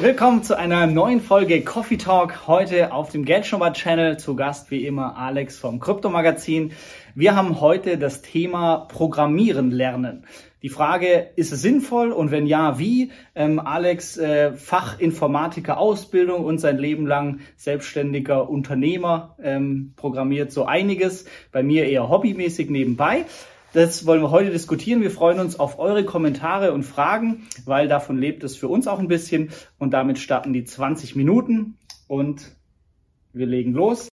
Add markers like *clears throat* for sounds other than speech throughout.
Willkommen zu einer neuen Folge Coffee Talk. Heute auf dem Geldschnurrbart Channel. Zu Gast wie immer Alex vom Kryptomagazin. Wir haben heute das Thema Programmieren lernen. Die Frage, ist es sinnvoll und wenn ja, wie? Ähm, Alex, äh, Fachinformatiker Ausbildung und sein Leben lang selbstständiger Unternehmer, ähm, programmiert so einiges. Bei mir eher hobbymäßig nebenbei. Das wollen wir heute diskutieren. Wir freuen uns auf eure Kommentare und Fragen, weil davon lebt es für uns auch ein bisschen. Und damit starten die 20 Minuten und wir legen los.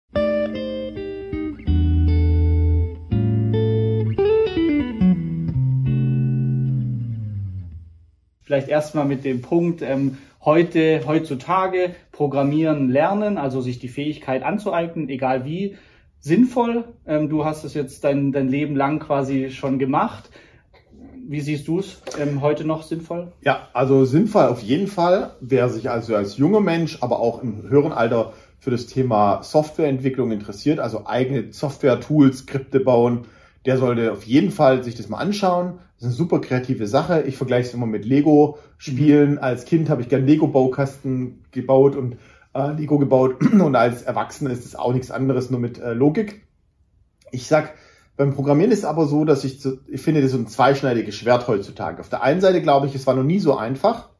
Vielleicht erstmal mit dem Punkt, ähm, heute, heutzutage Programmieren lernen, also sich die Fähigkeit anzueignen, egal wie sinnvoll. Ähm, du hast es jetzt dein, dein Leben lang quasi schon gemacht. Wie siehst du es ähm, heute noch sinnvoll? Ja, also sinnvoll auf jeden Fall. Wer sich also als junger Mensch, aber auch im höheren Alter für das Thema Softwareentwicklung interessiert, also eigene Software-Tools, Skripte bauen, der sollte auf jeden Fall sich das mal anschauen. Das ist eine super kreative Sache. Ich vergleiche es immer mit Lego-Spielen. Mhm. Als Kind habe ich gern Lego-Baukasten gebaut und äh, Lego gebaut *clears throat* und als Erwachsener ist es auch nichts anderes, nur mit äh, Logik. Ich sag, beim Programmieren ist es aber so, dass ich, ich finde, das ist so ein zweischneidiges Schwert heutzutage. Auf der einen Seite glaube ich, es war noch nie so einfach,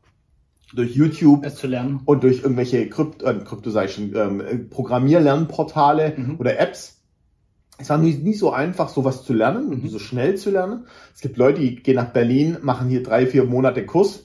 durch YouTube es zu lernen und durch irgendwelche Krypt äh, Krypto sei schon, ähm, Programmierlernportale mhm. oder Apps. Es war nie, nie so einfach, sowas zu lernen und mhm. so schnell zu lernen. Es gibt Leute, die gehen nach Berlin, machen hier drei, vier Monate Kurs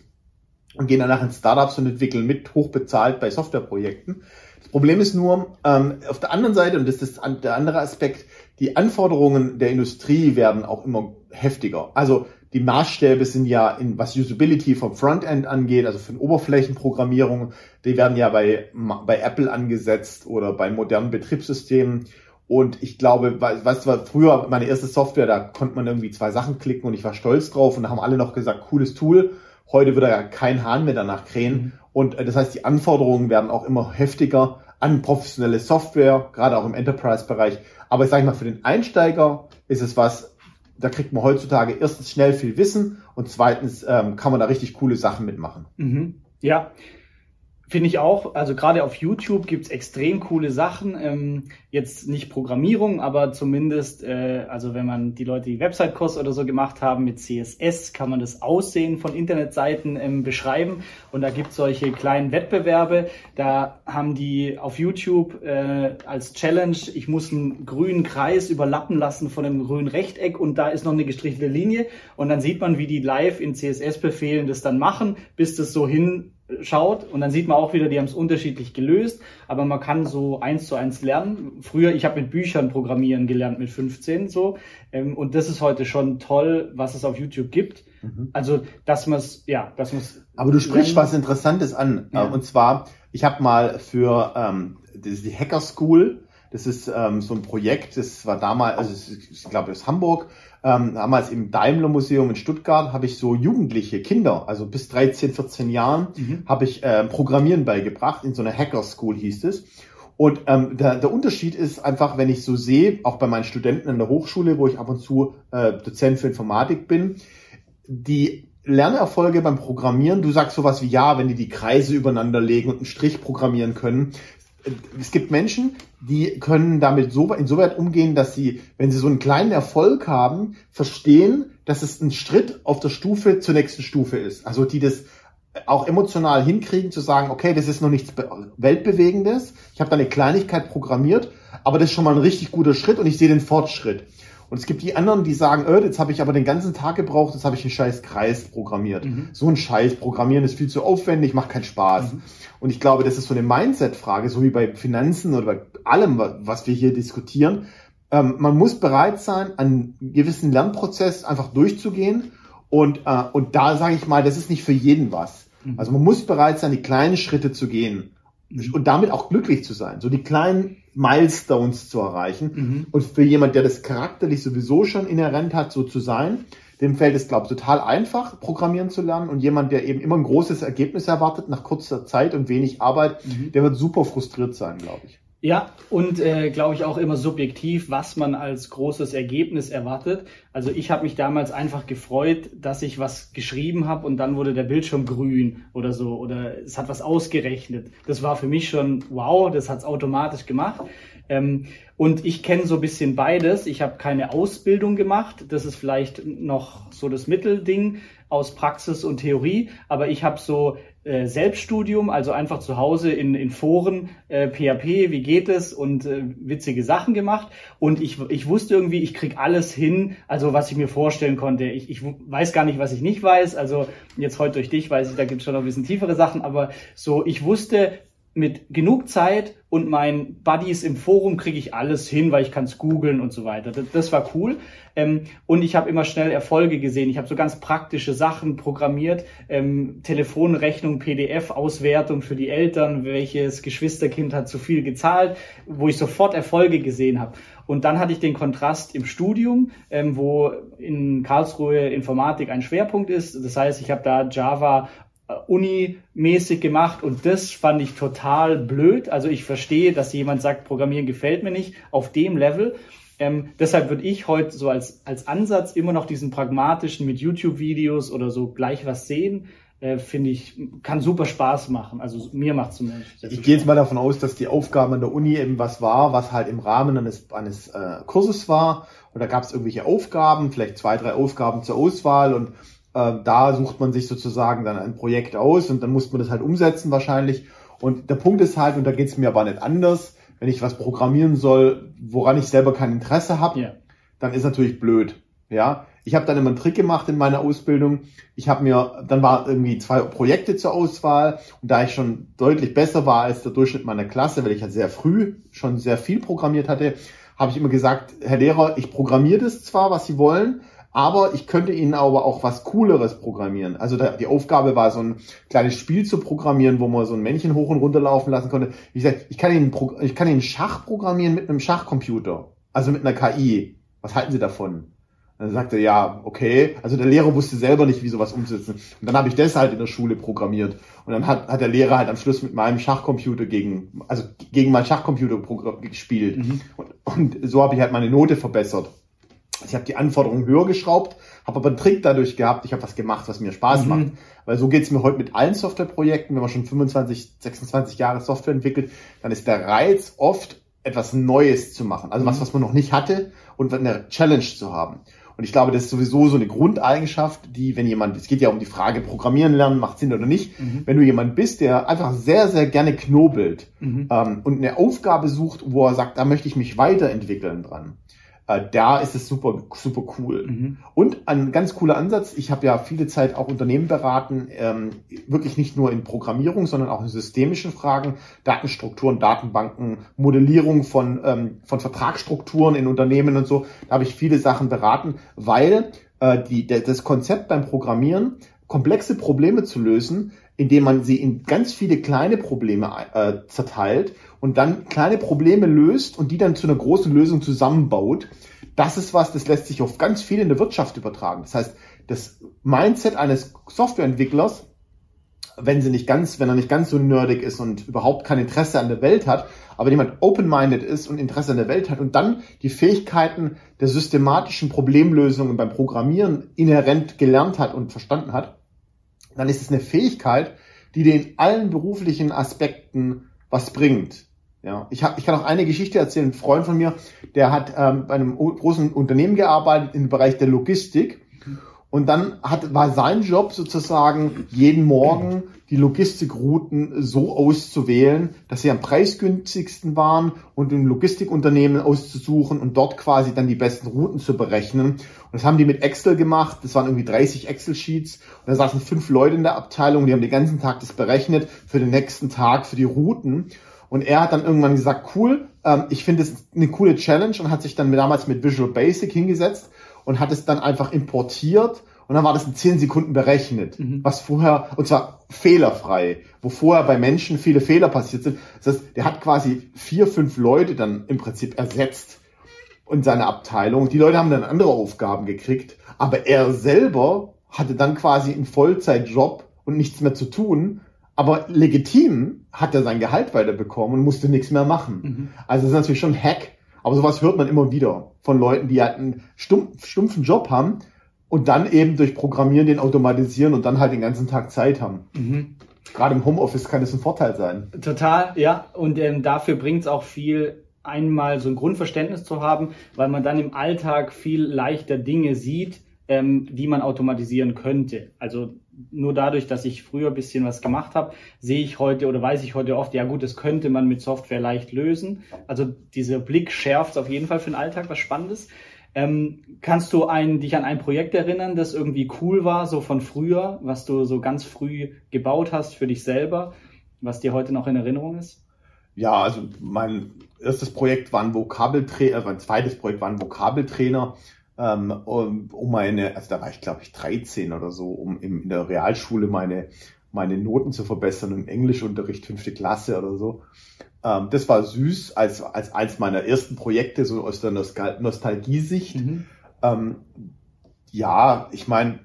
und gehen danach in Startups und entwickeln mit hochbezahlt bei Softwareprojekten. Das Problem ist nur, ähm, auf der anderen Seite, und das ist der andere Aspekt, die Anforderungen der Industrie werden auch immer heftiger. Also die Maßstäbe sind ja in was Usability vom Frontend angeht, also für Oberflächenprogrammierung, die werden ja bei, bei Apple angesetzt oder bei modernen Betriebssystemen. Und ich glaube, weißt du, früher meine erste Software, da konnte man irgendwie zwei Sachen klicken und ich war stolz drauf und da haben alle noch gesagt, cooles Tool. Heute wird ja kein Hahn mehr danach krähen. Mhm. Und äh, das heißt, die Anforderungen werden auch immer heftiger an professionelle Software, gerade auch im Enterprise-Bereich. Aber ich sage mal, für den Einsteiger ist es was, da kriegt man heutzutage erstens schnell viel Wissen und zweitens ähm, kann man da richtig coole Sachen mitmachen. Mhm. Ja, Finde ich auch. Also gerade auf YouTube gibt's extrem coole Sachen. Ähm, jetzt nicht Programmierung, aber zumindest, äh, also wenn man die Leute die Website-Kurs oder so gemacht haben mit CSS, kann man das Aussehen von Internetseiten ähm, beschreiben. Und da gibt's solche kleinen Wettbewerbe. Da haben die auf YouTube äh, als Challenge, ich muss einen grünen Kreis überlappen lassen von einem grünen Rechteck und da ist noch eine gestrichelte Linie. Und dann sieht man, wie die live in CSS-Befehlen das dann machen, bis das so hin schaut und dann sieht man auch wieder, die haben es unterschiedlich gelöst, aber man kann so eins zu eins lernen. Früher, ich habe mit Büchern programmieren gelernt mit 15 so ähm, und das ist heute schon toll, was es auf YouTube gibt. Mhm. Also, dass man es, ja, dass man es. Aber du sprichst lernen. was Interessantes an ja. und zwar, ich habe mal für ähm, die Hacker School das ist ähm, so ein Projekt, das war damals, also ich glaube aus Hamburg, ähm, damals im Daimler Museum in Stuttgart habe ich so jugendliche Kinder, also bis 13, 14 Jahren, mhm. habe ich äh, Programmieren beigebracht. In so einer Hacker School hieß es. Und ähm, der, der Unterschied ist einfach, wenn ich so sehe, auch bei meinen Studenten in der Hochschule, wo ich ab und zu äh, Dozent für Informatik bin, die Lernerfolge beim Programmieren, du sagst sowas wie ja, wenn die die Kreise übereinander legen und einen Strich programmieren können, es gibt Menschen, die können damit so insoweit umgehen, dass sie, wenn sie so einen kleinen Erfolg haben, verstehen, dass es ein Schritt auf der Stufe zur nächsten Stufe ist. Also die das auch emotional hinkriegen, zu sagen, okay, das ist noch nichts Weltbewegendes, ich habe da eine Kleinigkeit programmiert, aber das ist schon mal ein richtig guter Schritt und ich sehe den Fortschritt. Und es gibt die anderen, die sagen, äh, jetzt habe ich aber den ganzen Tag gebraucht, jetzt habe ich einen scheiß Kreis programmiert. Mhm. So ein Scheiß programmieren ist viel zu aufwendig, macht keinen Spaß. Mhm. Und ich glaube, das ist so eine Mindset-Frage, so wie bei Finanzen oder bei allem, was wir hier diskutieren. Ähm, man muss bereit sein, einen gewissen Lernprozess einfach durchzugehen. Und, äh, und da sage ich mal, das ist nicht für jeden was. Mhm. Also man muss bereit sein, die kleinen Schritte zu gehen mhm. und damit auch glücklich zu sein. So die kleinen Milestones zu erreichen. Mhm. Und für jemand, der das charakterlich sowieso schon inhärent hat, so zu sein, dem fällt es, glaube ich, total einfach, Programmieren zu lernen. Und jemand, der eben immer ein großes Ergebnis erwartet nach kurzer Zeit und wenig Arbeit, mhm. der wird super frustriert sein, glaube ich. Ja, und äh, glaube ich auch immer subjektiv, was man als großes Ergebnis erwartet. Also ich habe mich damals einfach gefreut, dass ich was geschrieben habe und dann wurde der Bildschirm grün oder so oder es hat was ausgerechnet. Das war für mich schon wow, das hat's automatisch gemacht. Ähm, und ich kenne so bisschen beides. Ich habe keine Ausbildung gemacht. Das ist vielleicht noch so das Mittelding aus Praxis und Theorie. Aber ich habe so äh, Selbststudium, also einfach zu Hause in, in Foren, äh, PHP, wie geht es und äh, witzige Sachen gemacht. Und ich, ich wusste irgendwie, ich krieg alles hin, also was ich mir vorstellen konnte. Ich, ich weiß gar nicht, was ich nicht weiß. Also jetzt heute durch dich weiß ich, da gibt es schon noch ein bisschen tiefere Sachen, aber so, ich wusste, mit genug Zeit und meinen Buddies im Forum kriege ich alles hin, weil ich kann es googeln und so weiter. Das, das war cool. Ähm, und ich habe immer schnell Erfolge gesehen. Ich habe so ganz praktische Sachen programmiert. Ähm, Telefonrechnung, PDF-Auswertung für die Eltern, welches Geschwisterkind hat zu viel gezahlt, wo ich sofort Erfolge gesehen habe. Und dann hatte ich den Kontrast im Studium, ähm, wo in Karlsruhe Informatik ein Schwerpunkt ist. Das heißt, ich habe da Java Uni-mäßig gemacht und das fand ich total blöd. Also ich verstehe, dass jemand sagt, Programmieren gefällt mir nicht auf dem Level. Ähm, deshalb würde ich heute so als, als Ansatz immer noch diesen pragmatischen mit YouTube-Videos oder so gleich was sehen. Äh, finde ich, kann super Spaß machen. Also mir macht zumindest. Ich gehe jetzt mal davon aus, dass die Aufgabe an der Uni eben was war, was halt im Rahmen eines, eines äh, Kurses war. Und da gab es irgendwelche Aufgaben, vielleicht zwei, drei Aufgaben zur Auswahl und äh, da sucht man sich sozusagen dann ein Projekt aus und dann muss man das halt umsetzen wahrscheinlich. Und der Punkt ist halt, und da geht es mir aber nicht anders, wenn ich was programmieren soll, woran ich selber kein Interesse habe, yeah. dann ist natürlich blöd. Ja, ich habe dann immer einen Trick gemacht in meiner Ausbildung. Ich habe mir, dann war irgendwie zwei Projekte zur Auswahl und da ich schon deutlich besser war als der Durchschnitt meiner Klasse, weil ich halt sehr früh schon sehr viel programmiert hatte, habe ich immer gesagt, Herr Lehrer, ich programmiere das zwar, was Sie wollen, aber ich könnte Ihnen aber auch was Cooleres programmieren. Also da, die Aufgabe war so ein kleines Spiel zu programmieren, wo man so ein Männchen hoch und runter laufen lassen konnte. Wie gesagt, ich kann Ihnen, ich kann Ihnen Schach programmieren mit einem Schachcomputer, also mit einer KI. Was halten Sie davon? dann sagte er, ja, okay. Also der Lehrer wusste selber nicht, wie sowas umzusetzen. Und dann habe ich das halt in der Schule programmiert. Und dann hat, hat der Lehrer halt am Schluss mit meinem Schachcomputer gegen, also gegen meinen Schachcomputer gespielt. Mhm. Und, und so habe ich halt meine Note verbessert. Ich habe die Anforderungen höher geschraubt, habe aber einen Trick dadurch gehabt, ich habe was gemacht, was mir Spaß mhm. macht. Weil so geht's mir heute mit allen Softwareprojekten, wenn man schon 25, 26 Jahre Software entwickelt, dann ist der Reiz oft etwas Neues zu machen. Also mhm. was, was man noch nicht hatte und eine Challenge zu haben. Und ich glaube, das ist sowieso so eine Grundeigenschaft, die, wenn jemand, es geht ja um die Frage, Programmieren lernen macht Sinn oder nicht, mhm. wenn du jemand bist, der einfach sehr, sehr gerne knobelt mhm. ähm, und eine Aufgabe sucht, wo er sagt, da möchte ich mich weiterentwickeln dran, äh, da ist es super, super cool. Mhm. Und ein ganz cooler Ansatz, ich habe ja viele Zeit auch Unternehmen beraten, ähm, wirklich nicht nur in Programmierung, sondern auch in systemischen Fragen, Datenstrukturen, Datenbanken, Modellierung von, ähm, von Vertragsstrukturen in Unternehmen und so. Da habe ich viele Sachen beraten, weil äh, die, der, das Konzept beim Programmieren, komplexe Probleme zu lösen, indem man sie in ganz viele kleine Probleme äh, zerteilt und dann kleine Probleme löst und die dann zu einer großen Lösung zusammenbaut, das ist was, das lässt sich auf ganz viel in der Wirtschaft übertragen. Das heißt, das Mindset eines Softwareentwicklers, wenn sie nicht ganz, wenn er nicht ganz so nerdig ist und überhaupt kein Interesse an der Welt hat, aber jemand open-minded ist und Interesse an der Welt hat und dann die Fähigkeiten der systematischen Problemlösungen beim Programmieren inhärent gelernt hat und verstanden hat, dann ist es eine Fähigkeit, die dir in allen beruflichen Aspekten was bringt. Ja, ich, hab, ich kann auch eine Geschichte erzählen. Ein Freund von mir, der hat ähm, bei einem großen Unternehmen gearbeitet im Bereich der Logistik. Und dann hat, war sein Job sozusagen, jeden Morgen die Logistikrouten so auszuwählen, dass sie am preisgünstigsten waren und ein Logistikunternehmen auszusuchen und dort quasi dann die besten Routen zu berechnen. Und das haben die mit Excel gemacht. Das waren irgendwie 30 Excel-Sheets. Und da saßen fünf Leute in der Abteilung, die haben den ganzen Tag das berechnet für den nächsten Tag, für die Routen. Und er hat dann irgendwann gesagt, cool, ähm, ich finde es eine coole Challenge und hat sich dann damals mit Visual Basic hingesetzt und hat es dann einfach importiert und dann war das in zehn Sekunden berechnet, mhm. was vorher, und zwar fehlerfrei, wo vorher bei Menschen viele Fehler passiert sind. Das heißt, der hat quasi vier, fünf Leute dann im Prinzip ersetzt in seiner Abteilung. Die Leute haben dann andere Aufgaben gekriegt, aber er selber hatte dann quasi einen Vollzeitjob und nichts mehr zu tun aber legitim hat er sein Gehalt weiterbekommen und musste nichts mehr machen. Mhm. Also das ist natürlich schon ein Hack, aber sowas hört man immer wieder von Leuten, die halt einen stumpf, stumpfen Job haben und dann eben durch Programmieren den automatisieren und dann halt den ganzen Tag Zeit haben. Mhm. Gerade im Homeoffice kann das ein Vorteil sein. Total, ja. Und ähm, dafür bringt es auch viel, einmal so ein Grundverständnis zu haben, weil man dann im Alltag viel leichter Dinge sieht, ähm, die man automatisieren könnte. Also nur dadurch, dass ich früher ein bisschen was gemacht habe, sehe ich heute oder weiß ich heute oft, ja gut, das könnte man mit Software leicht lösen. Also dieser Blick schärft auf jeden Fall für den Alltag was Spannendes. Ähm, kannst du ein, dich an ein Projekt erinnern, das irgendwie cool war, so von früher, was du so ganz früh gebaut hast für dich selber, was dir heute noch in Erinnerung ist? Ja, also mein erstes Projekt war ein Vokabeltrainer, äh, mein zweites Projekt war ein Vokabeltrainer, ähm, um, meine, also da war ich glaube ich 13 oder so, um in der Realschule meine, meine Noten zu verbessern im Englischunterricht, fünfte Klasse oder so. Ähm, das war süß als, als eins meiner ersten Projekte, so aus der Nostal Nostalgiesicht. Mhm. Ähm, ja, ich meine,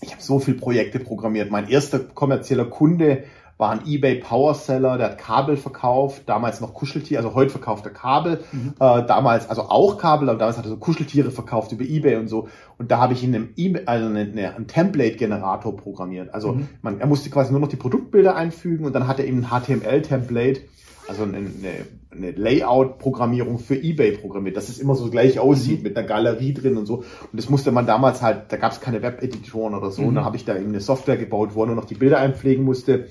ich habe so viele Projekte programmiert. Mein erster kommerzieller Kunde war ein eBay Power Seller, der hat Kabel verkauft, damals noch Kuscheltiere, also heute verkauft er Kabel, mhm. äh, damals also auch Kabel, aber damals hat er so Kuscheltiere verkauft über eBay und so. Und da habe ich in einem eBay, also eine, eine, einen Template-Generator programmiert. Also mhm. man, er musste quasi nur noch die Produktbilder einfügen und dann hat er eben ein HTML-Template also eine, eine Layout-Programmierung für eBay programmiert, dass es immer so gleich aussieht mhm. mit einer Galerie drin und so. Und das musste man damals halt, da gab es keine Web-Editoren oder so. Mhm. Und dann habe ich da eben eine Software gebaut, wo er nur noch die Bilder einpflegen musste.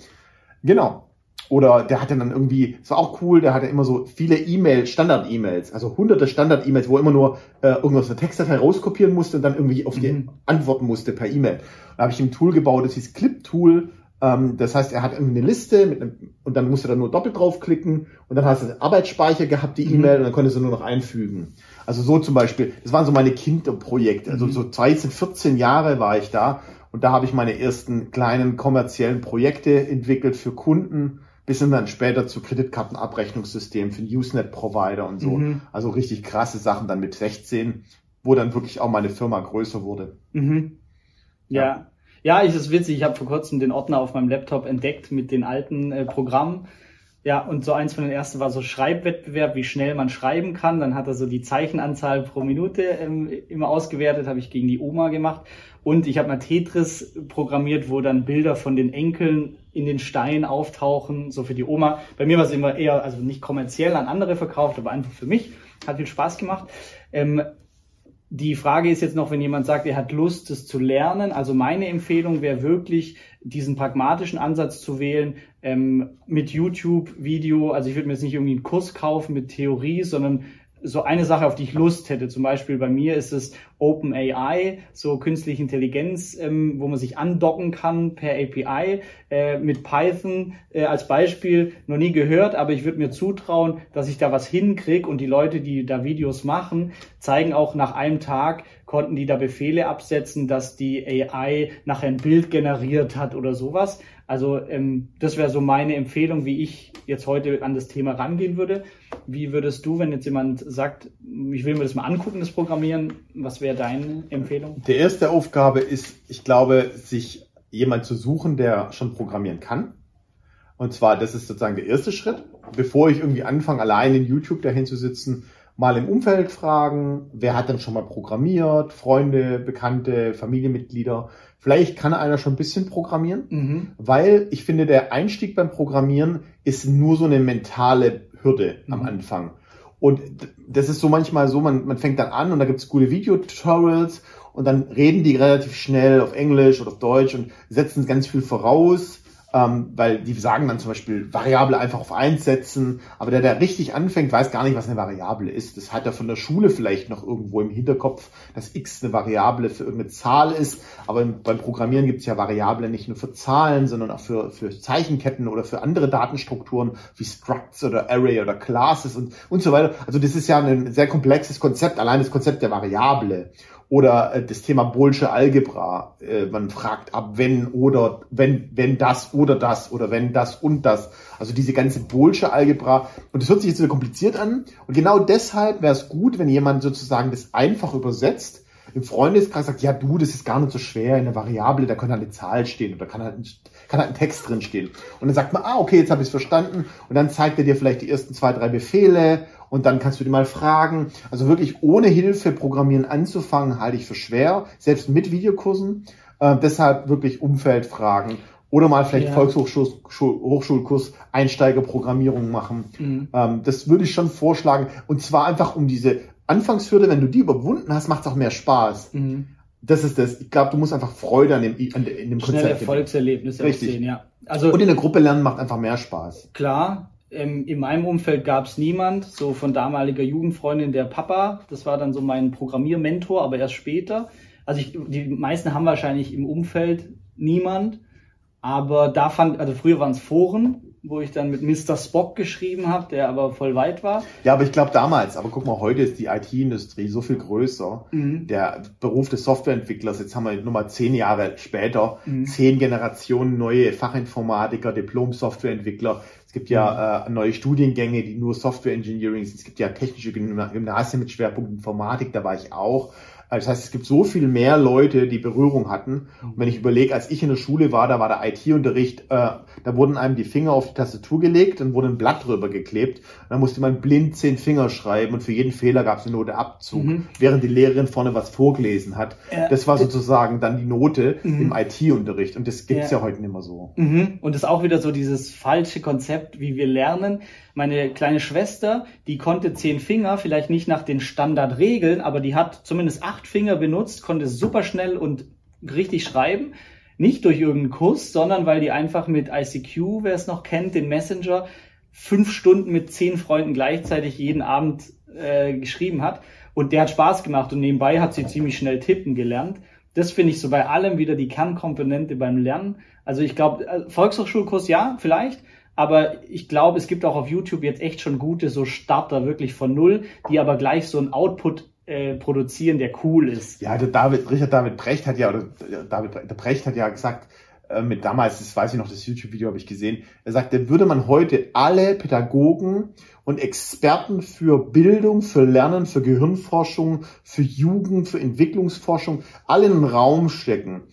Genau. Oder der hatte dann irgendwie, das war auch cool, der hatte immer so viele E-Mails, Standard-E-Mails, also hunderte Standard-E-Mails, wo er immer nur äh, irgendwas eine Textdatei rauskopieren musste und dann irgendwie auf die mhm. antworten musste per E-Mail. Da habe ich ein Tool gebaut, das hieß Clip-Tool ähm, das heißt, er hat irgendwie eine Liste mit einem, und dann musste er nur doppelt draufklicken und dann hast du Arbeitsspeicher gehabt, die mhm. E-Mail, und dann konntest du nur noch einfügen. Also so zum Beispiel, das waren so meine Kinderprojekte. Also mhm. so 13, 14 Jahre war ich da und da habe ich meine ersten kleinen kommerziellen Projekte entwickelt für Kunden, bis hin dann später zu Kreditkartenabrechnungssystemen für Usenet-Provider und so. Mhm. Also richtig krasse Sachen dann mit 16, wo dann wirklich auch meine Firma größer wurde. Mhm. ja. ja. Ja, ist es witzig. Ich habe vor kurzem den Ordner auf meinem Laptop entdeckt mit den alten äh, Programmen. Ja, und so eins von den ersten war so Schreibwettbewerb, wie schnell man schreiben kann. Dann hat er so die Zeichenanzahl pro Minute ähm, immer ausgewertet, habe ich gegen die Oma gemacht. Und ich habe mal Tetris programmiert, wo dann Bilder von den Enkeln in den Stein auftauchen, so für die Oma. Bei mir war es immer eher, also nicht kommerziell an andere verkauft, aber einfach für mich. Hat viel Spaß gemacht. Ähm, die Frage ist jetzt noch, wenn jemand sagt, er hat Lust, es zu lernen. Also meine Empfehlung wäre wirklich, diesen pragmatischen Ansatz zu wählen ähm, mit YouTube-Video. Also ich würde mir jetzt nicht irgendwie einen Kurs kaufen mit Theorie, sondern so eine Sache, auf die ich Lust hätte. Zum Beispiel bei mir ist es OpenAI, so künstliche Intelligenz, ähm, wo man sich andocken kann per API äh, mit Python äh, als Beispiel. Noch nie gehört, aber ich würde mir zutrauen, dass ich da was hinkriege und die Leute, die da Videos machen, zeigen auch nach einem Tag, konnten die da Befehle absetzen, dass die AI nachher ein Bild generiert hat oder sowas. Also ähm, das wäre so meine Empfehlung, wie ich jetzt heute an das Thema rangehen würde. Wie würdest du, wenn jetzt jemand sagt, ich will mir das mal angucken, das Programmieren, was wäre deine Empfehlung? Die erste Aufgabe ist, ich glaube, sich jemand zu suchen, der schon programmieren kann. Und zwar, das ist sozusagen der erste Schritt. Bevor ich irgendwie anfange, allein in YouTube dahin zu sitzen, mal im Umfeld fragen, wer hat denn schon mal programmiert, Freunde, Bekannte, Familienmitglieder. Vielleicht kann einer schon ein bisschen programmieren, mhm. weil ich finde, der Einstieg beim Programmieren ist nur so eine mentale Hürde mhm. am Anfang. Und das ist so manchmal so, man, man fängt dann an und da gibt es gute Videotutorials und dann reden die relativ schnell auf Englisch oder auf Deutsch und setzen ganz viel voraus ähm, weil die sagen dann zum Beispiel Variable einfach auf eins setzen, aber der, der richtig anfängt, weiß gar nicht, was eine Variable ist. Das hat er von der Schule vielleicht noch irgendwo im Hinterkopf, dass x eine Variable für irgendeine Zahl ist, aber beim Programmieren gibt es ja Variablen nicht nur für Zahlen, sondern auch für, für Zeichenketten oder für andere Datenstrukturen wie Structs oder Array oder Classes und, und so weiter. Also das ist ja ein sehr komplexes Konzept, allein das Konzept der Variable. Oder äh, das Thema Bolsche Algebra. Äh, man fragt ab, wenn oder wenn, wenn das oder das oder wenn das und das. Also diese ganze Bolsche Algebra. Und das hört sich jetzt so kompliziert an. Und genau deshalb wäre es gut, wenn jemand sozusagen das einfach übersetzt im Freundeskreis sagt, ja du, das ist gar nicht so schwer, in der Variable, da kann halt eine Zahl stehen oder kann halt, ein, kann halt ein Text drin stehen. Und dann sagt man, ah, okay, jetzt habe ich es verstanden. Und dann zeigt er dir vielleicht die ersten zwei, drei Befehle und dann kannst du dir mal fragen. Also wirklich ohne Hilfe Programmieren anzufangen, halte ich für schwer, selbst mit Videokursen. Äh, deshalb wirklich Umfeldfragen oder mal vielleicht ja. Volkshochschulkurs Einsteigerprogrammierung machen. Mhm. Ähm, das würde ich schon vorschlagen. Und zwar einfach um diese Anfangshürde, wenn du die überwunden hast, macht es auch mehr Spaß. Mhm. Das ist das. Ich glaube, du musst einfach Freude an dem, an dem Konzept Erfolgserlebnisse Richtig. Sehen, ja. Also, und in der Gruppe lernen macht einfach mehr Spaß. Klar, ähm, in meinem Umfeld gab es niemand, so von damaliger Jugendfreundin der Papa, das war dann so mein Programmiermentor, aber erst später. Also ich, die meisten haben wahrscheinlich im Umfeld niemand. Aber da fand, also früher waren es Foren, wo ich dann mit Mr. Spock geschrieben habe, der aber voll weit war. Ja, aber ich glaube damals, aber guck mal, heute ist die IT-Industrie so viel größer. Mhm. Der Beruf des Softwareentwicklers, jetzt haben wir nur mal zehn Jahre später, mhm. zehn Generationen neue Fachinformatiker, Diplom-Softwareentwickler. Es gibt ja äh, neue Studiengänge, die nur Software Engineering sind. Es gibt ja technische Gymnasien mit Schwerpunkt Informatik, da war ich auch. Das heißt, es gibt so viel mehr Leute, die Berührung hatten. Und wenn ich überlege, als ich in der Schule war, da war der IT-Unterricht, äh, da wurden einem die Finger auf die Tastatur gelegt und wurde ein Blatt drüber geklebt. Und dann musste man blind zehn Finger schreiben und für jeden Fehler gab es eine Note Abzug, mhm. während die Lehrerin vorne was vorgelesen hat. Ja. Das war sozusagen dann die Note mhm. im IT-Unterricht. Und das gibt's ja. ja heute nicht mehr so. Mhm. Und das ist auch wieder so dieses falsche Konzept, wie wir lernen. Meine kleine Schwester, die konnte zehn Finger, vielleicht nicht nach den Standardregeln, aber die hat zumindest acht Finger benutzt, konnte super schnell und richtig schreiben. Nicht durch irgendeinen Kurs, sondern weil die einfach mit ICQ, wer es noch kennt, den Messenger, fünf Stunden mit zehn Freunden gleichzeitig jeden Abend äh, geschrieben hat. Und der hat Spaß gemacht und nebenbei hat sie ziemlich schnell tippen gelernt. Das finde ich so bei allem wieder die Kernkomponente beim Lernen. Also ich glaube, äh, Volkshochschulkurs ja, vielleicht, aber ich glaube, es gibt auch auf YouTube jetzt echt schon gute so Starter wirklich von null, die aber gleich so ein Output äh, produzieren, der cool ist. Ja, der David, Richard David Brecht hat ja, oder David der Brecht hat ja gesagt, äh, mit damals, das weiß ich noch, das YouTube-Video habe ich gesehen, er sagte, würde man heute alle Pädagogen und Experten für Bildung, für Lernen, für Gehirnforschung, für Jugend, für Entwicklungsforschung, alle in einen Raum stecken,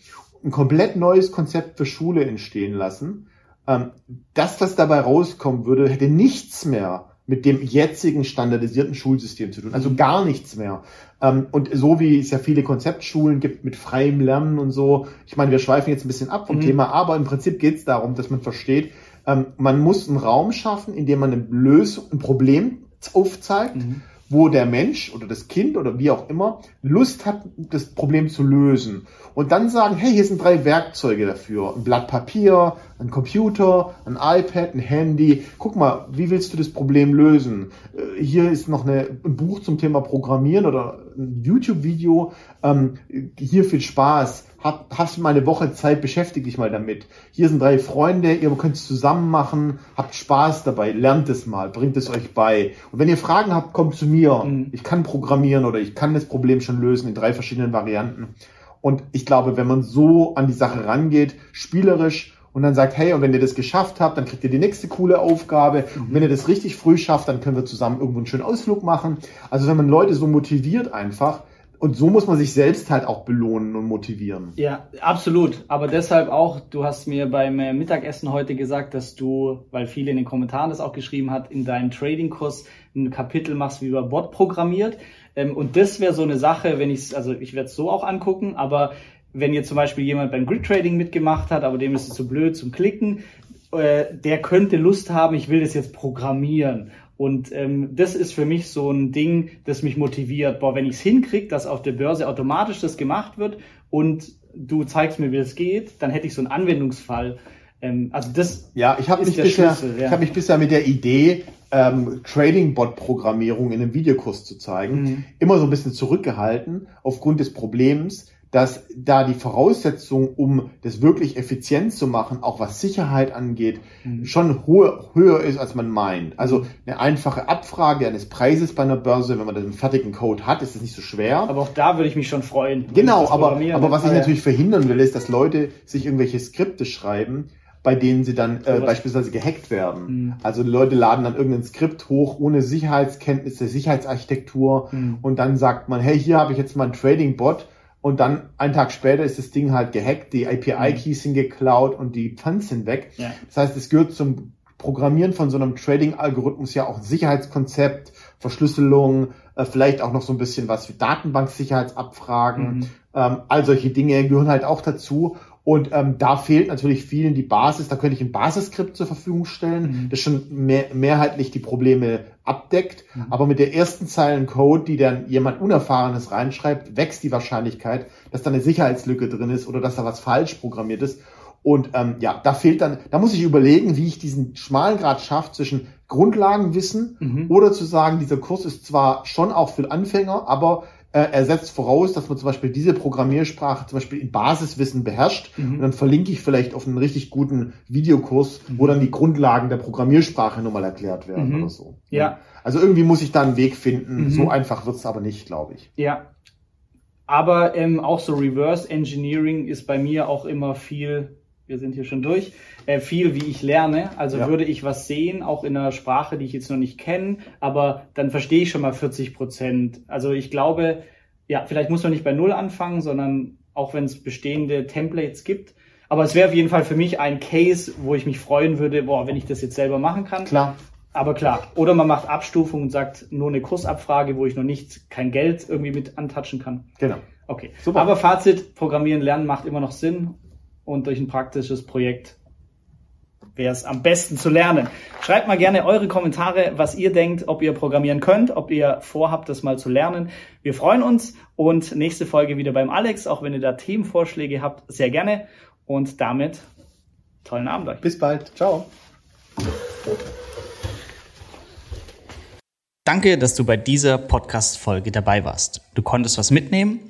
ein komplett neues Konzept für Schule entstehen lassen, ähm, das, was dabei rauskommen würde, hätte nichts mehr mit dem jetzigen standardisierten Schulsystem zu tun. Also gar nichts mehr. Ähm, und so wie es ja viele Konzeptschulen gibt mit freiem Lernen und so. Ich meine, wir schweifen jetzt ein bisschen ab vom mhm. Thema, aber im Prinzip geht es darum, dass man versteht, ähm, man muss einen Raum schaffen, in dem man eine Lösung, ein Problem aufzeigt. Mhm wo der Mensch oder das Kind oder wie auch immer Lust hat, das Problem zu lösen. Und dann sagen, hey, hier sind drei Werkzeuge dafür. Ein Blatt Papier, ein Computer, ein iPad, ein Handy. Guck mal, wie willst du das Problem lösen? Äh, hier ist noch eine, ein Buch zum Thema Programmieren oder ein YouTube-Video. Ähm, hier viel Spaß. Hab, hast du mal eine Woche Zeit, beschäftige dich mal damit. Hier sind drei Freunde, ihr könnt es zusammen machen, habt Spaß dabei, lernt es mal, bringt es euch bei. Und wenn ihr Fragen habt, kommt zu mir. Mhm. Ich kann programmieren oder ich kann das Problem schon lösen in drei verschiedenen Varianten. Und ich glaube, wenn man so an die Sache rangeht, spielerisch und dann sagt, hey, und wenn ihr das geschafft habt, dann kriegt ihr die nächste coole Aufgabe. Mhm. Und wenn ihr das richtig früh schafft, dann können wir zusammen irgendwo einen schönen Ausflug machen. Also wenn man Leute so motiviert einfach, und so muss man sich selbst halt auch belohnen und motivieren. Ja, absolut. Aber deshalb auch, du hast mir beim äh, Mittagessen heute gesagt, dass du, weil viele in den Kommentaren das auch geschrieben hat, in deinem Trading-Kurs ein Kapitel machst, wie über Bot programmiert. Ähm, und das wäre so eine Sache, wenn ich also ich werde es so auch angucken, aber wenn jetzt zum Beispiel jemand beim Grid Trading mitgemacht hat, aber dem ist es zu so blöd zum Klicken, äh, der könnte Lust haben, ich will das jetzt programmieren. Und ähm, das ist für mich so ein Ding, das mich motiviert. Boah, wenn ich es hinkriege, dass auf der Börse automatisch das gemacht wird und du zeigst mir, wie das geht, dann hätte ich so einen Anwendungsfall. Ähm, also das ja, ich habe mich bisher, ja. ich habe mich bisher mit der Idee ähm, Trading-Bot-Programmierung in einem Videokurs zu zeigen, mhm. immer so ein bisschen zurückgehalten aufgrund des Problems, dass da die Voraussetzung, um das wirklich effizient zu machen, auch was Sicherheit angeht, mhm. schon hohe, höher ist, als man meint. Also eine einfache Abfrage eines Preises bei einer Börse, wenn man den fertigen Code hat, ist das nicht so schwer. Aber auch da würde ich mich schon freuen. Genau, aber, aber was ich natürlich verhindern will, ist, dass Leute sich irgendwelche Skripte schreiben, bei denen sie dann äh, beispielsweise gehackt werden. Mhm. Also Leute laden dann irgendein Skript hoch ohne Sicherheitskenntnis der Sicherheitsarchitektur mhm. und dann sagt man, hey, hier habe ich jetzt mal einen Trading-Bot und dann einen Tag später ist das Ding halt gehackt, die API-Keys mhm. sind geklaut und die Funds sind weg. Ja. Das heißt, es gehört zum Programmieren von so einem Trading-Algorithmus ja auch Sicherheitskonzept, Verschlüsselung, äh, vielleicht auch noch so ein bisschen was wie Datenbanksicherheitsabfragen. Mhm. Ähm, all solche Dinge gehören halt auch dazu. Und ähm, da fehlt natürlich vielen die Basis. Da könnte ich ein Basisskript zur Verfügung stellen, mhm. das schon mehr, mehrheitlich die Probleme abdeckt. Mhm. Aber mit der ersten Zeilen Code, die dann jemand Unerfahrenes reinschreibt, wächst die Wahrscheinlichkeit, dass da eine Sicherheitslücke drin ist oder dass da was falsch programmiert ist. Und ähm, ja, da fehlt dann, da muss ich überlegen, wie ich diesen schmalen Grad schaffe zwischen Grundlagenwissen mhm. oder zu sagen, dieser Kurs ist zwar schon auch für Anfänger, aber äh, er setzt voraus, dass man zum Beispiel diese Programmiersprache zum Beispiel in Basiswissen beherrscht. Mhm. Und dann verlinke ich vielleicht auf einen richtig guten Videokurs, mhm. wo dann die Grundlagen der Programmiersprache nochmal erklärt werden mhm. oder so. Ja. Also irgendwie muss ich da einen Weg finden. Mhm. So einfach wird's aber nicht, glaube ich. Ja. Aber ähm, auch so Reverse Engineering ist bei mir auch immer viel wir sind hier schon durch, äh, viel, wie ich lerne. Also ja. würde ich was sehen, auch in einer Sprache, die ich jetzt noch nicht kenne, aber dann verstehe ich schon mal 40 Prozent. Also ich glaube, ja, vielleicht muss man nicht bei Null anfangen, sondern auch wenn es bestehende Templates gibt. Aber es wäre auf jeden Fall für mich ein Case, wo ich mich freuen würde, boah, wenn ich das jetzt selber machen kann. Klar. Aber klar, oder man macht Abstufung und sagt nur eine Kursabfrage, wo ich noch nicht kein Geld irgendwie mit antatschen kann. Genau. Okay. Super. Aber Fazit, Programmieren lernen macht immer noch Sinn und durch ein praktisches Projekt wäre es am besten zu lernen. Schreibt mal gerne eure Kommentare, was ihr denkt, ob ihr programmieren könnt, ob ihr vorhabt, das mal zu lernen. Wir freuen uns und nächste Folge wieder beim Alex, auch wenn ihr da Themenvorschläge habt, sehr gerne. Und damit tollen Abend euch. Bis bald. Ciao. Danke, dass du bei dieser Podcast-Folge dabei warst. Du konntest was mitnehmen